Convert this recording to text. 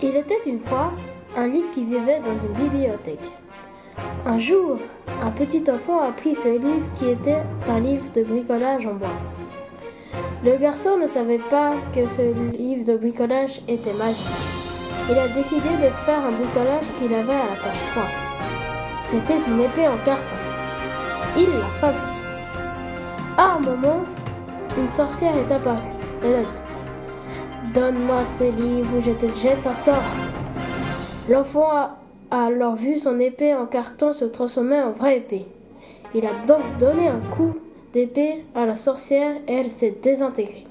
Il était une fois un livre qui vivait dans une bibliothèque. Un jour, un petit enfant a pris ce livre qui était un livre de bricolage en bois. Le garçon ne savait pas que ce livre de bricolage était magique. Il a décidé de faire un bricolage qu'il avait à la page 3. C'était une épée en carton. Il l'a fabriquée. À un moment, une sorcière est apparue. Elle a dit Donne-moi ce livre ou je te jette un sort. L'enfant a alors vu son épée en carton se transformer en vraie épée. Il a donc donné un coup d'épée à la sorcière et elle s'est désintégrée.